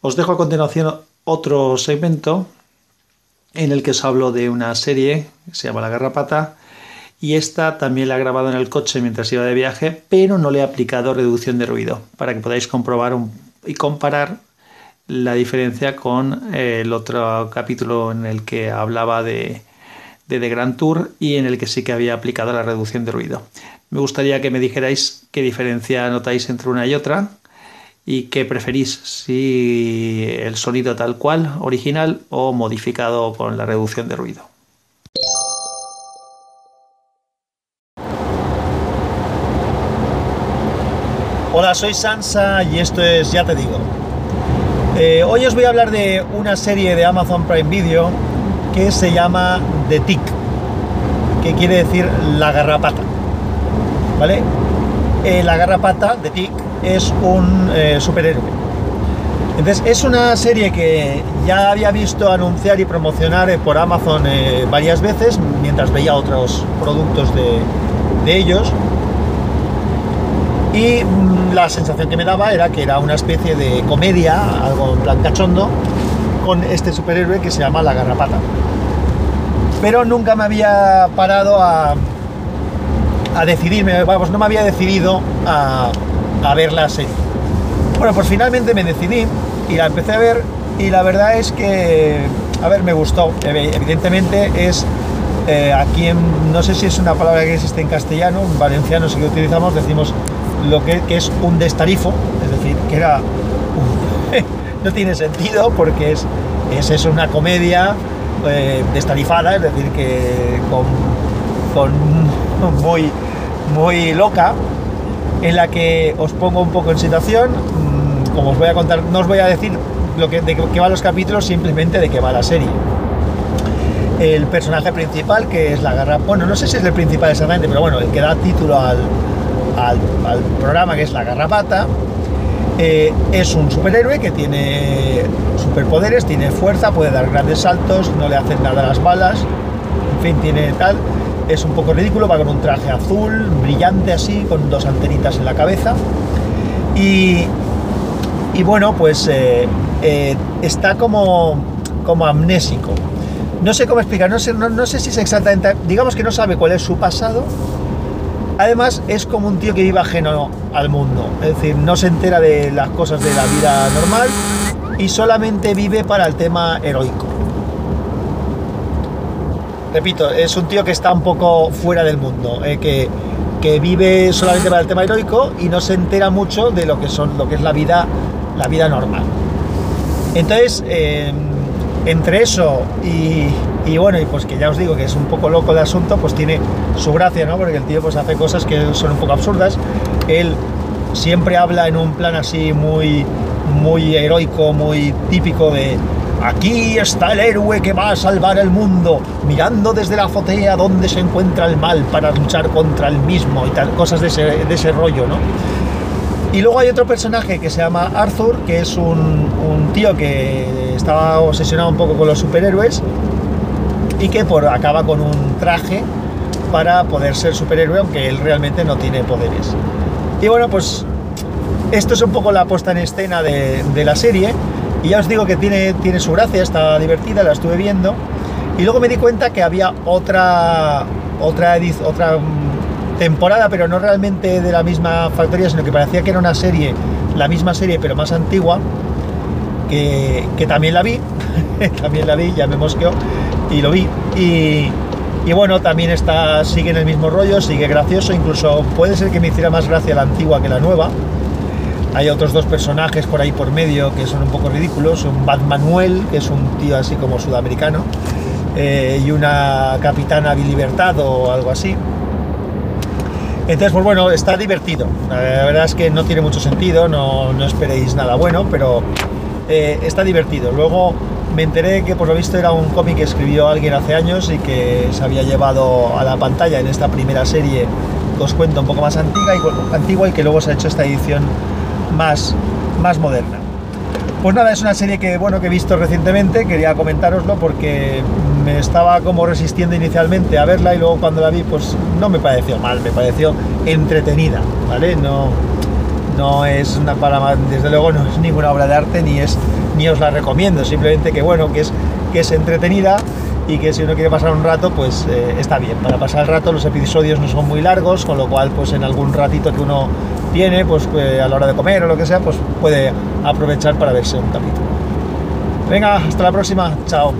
Os dejo a continuación otro segmento en el que os hablo de una serie que se llama La Garrapata y esta también la he grabado en el coche mientras iba de viaje, pero no le he aplicado reducción de ruido para que podáis comprobar y comparar la diferencia con el otro capítulo en el que hablaba de, de The Grand Tour y en el que sí que había aplicado la reducción de ruido. Me gustaría que me dijerais qué diferencia notáis entre una y otra y qué preferís, si el sonido tal cual, original o modificado con la reducción de ruido. Hola, soy Sansa y esto es Ya te digo. Eh, hoy os voy a hablar de una serie de Amazon Prime Video que se llama The Tick, que quiere decir la garrapata. ¿Vale? Eh, la garrapata, The Tick, es un eh, superhéroe. Entonces, es una serie que ya había visto anunciar y promocionar por Amazon varias veces, mientras veía otros productos de, de ellos y mm, la sensación que me daba era que era una especie de comedia, algo en con este superhéroe que se llama la garrapata. Pero nunca me había parado a, a decidirme, vamos, no me había decidido a, a ver la serie. Bueno, pues finalmente me decidí y la empecé a ver y la verdad es que, a ver, me gustó. Evidentemente es eh, aquí, en, no sé si es una palabra que existe en castellano, en valenciano sí que utilizamos, decimos lo que, es un destarifo, es decir, que era no tiene sentido porque es, es eso, una comedia eh, destarifada, es decir, que con, con muy, muy loca, en la que os pongo un poco en situación, mm, como os voy a contar, no os voy a decir lo que, de qué van los capítulos, simplemente de qué va la serie. El personaje principal, que es la garra, bueno, no sé si es el principal exactamente, pero bueno, el que da título al, al, programa que es La Garrapata. Eh, es un superhéroe que tiene superpoderes, tiene fuerza, puede dar grandes saltos, no le hacen nada las balas, en fin, tiene tal. Es un poco ridículo, va con un traje azul, brillante así, con dos antenitas en la cabeza. Y, y bueno, pues eh, eh, está como, como amnésico. No sé cómo explicar, no sé, no sé si es exactamente, digamos que no sabe cuál es su pasado, Además, es como un tío que vive ajeno al mundo, es decir, no se entera de las cosas de la vida normal y solamente vive para el tema heroico. Repito, es un tío que está un poco fuera del mundo, eh, que, vive solamente para el tema heroico y no se entera mucho de lo que son lo que es la vida, la vida normal. Entonces, eh, entre eso y, y bueno, y pues que ya os digo que es un poco loco el asunto, pues tiene su gracia, ¿no? Porque el tío pues hace cosas que son un poco absurdas. Él siempre habla en un plan así muy, muy heroico, muy típico de aquí está el héroe que va a salvar el mundo, mirando desde la azotea donde se encuentra el mal para luchar contra el mismo y tal, cosas de ese, rollo, ¿no? Y luego hay otro personaje que se llama Arthur, que es un, un tío que estaba obsesionado un poco con los superhéroes y que por, acaba con un traje para poder ser superhéroe, aunque él realmente no tiene poderes. Y bueno, pues esto es un poco la puesta en escena de, la serie, y ya os digo que tiene, tiene su gracia, está divertida, la estuve viendo, y luego me di cuenta que había otra, otra, otra mm, temporada, pero no realmente de la misma factoría, sino que parecía que era una serie, la misma serie, pero más antigua, que, que también la vi, también la vi, ya me mosqueó, y lo vi. Y, y, bueno, también está, sigue en el mismo rollo, sigue gracioso, incluso puede ser que me hiciera más gracia la antigua que la nueva. Hay otros dos personajes por ahí por medio que son un poco ridículos, un Bad Manuel, que es un tío así como sudamericano, eh, y una capitana Bilibertad o algo así. Entonces, pues bueno, está divertido. La verdad es que no tiene mucho sentido, no, no esperéis nada bueno, pero eh, está divertido. Luego me enteré que por lo visto era un cómic que escribió alguien hace años y que se había llevado a la pantalla en esta primera serie que os cuento un poco más antigua y, antigua y que luego se ha hecho esta edición más, más moderna. Pues nada, es una serie que, bueno, que he visto recientemente, quería comentároslo porque me estaba como resistiendo inicialmente a verla y luego cuando la vi, pues no me pareció mal, me pareció entretenida, ¿vale? No, no es para, desde luego no es ninguna obra de arte ni es ni os la recomiendo, simplemente que bueno, que es que es entretenida y que si uno quiere pasar un rato, pues eh, está bien. Para pasar el rato los episodios no son muy largos, con lo cual pues en algún ratito que uno tiene, pues eh, a la hora de comer o lo que sea, pues puede aprovechar para verse un capítulo. Venga, hasta la próxima, chao.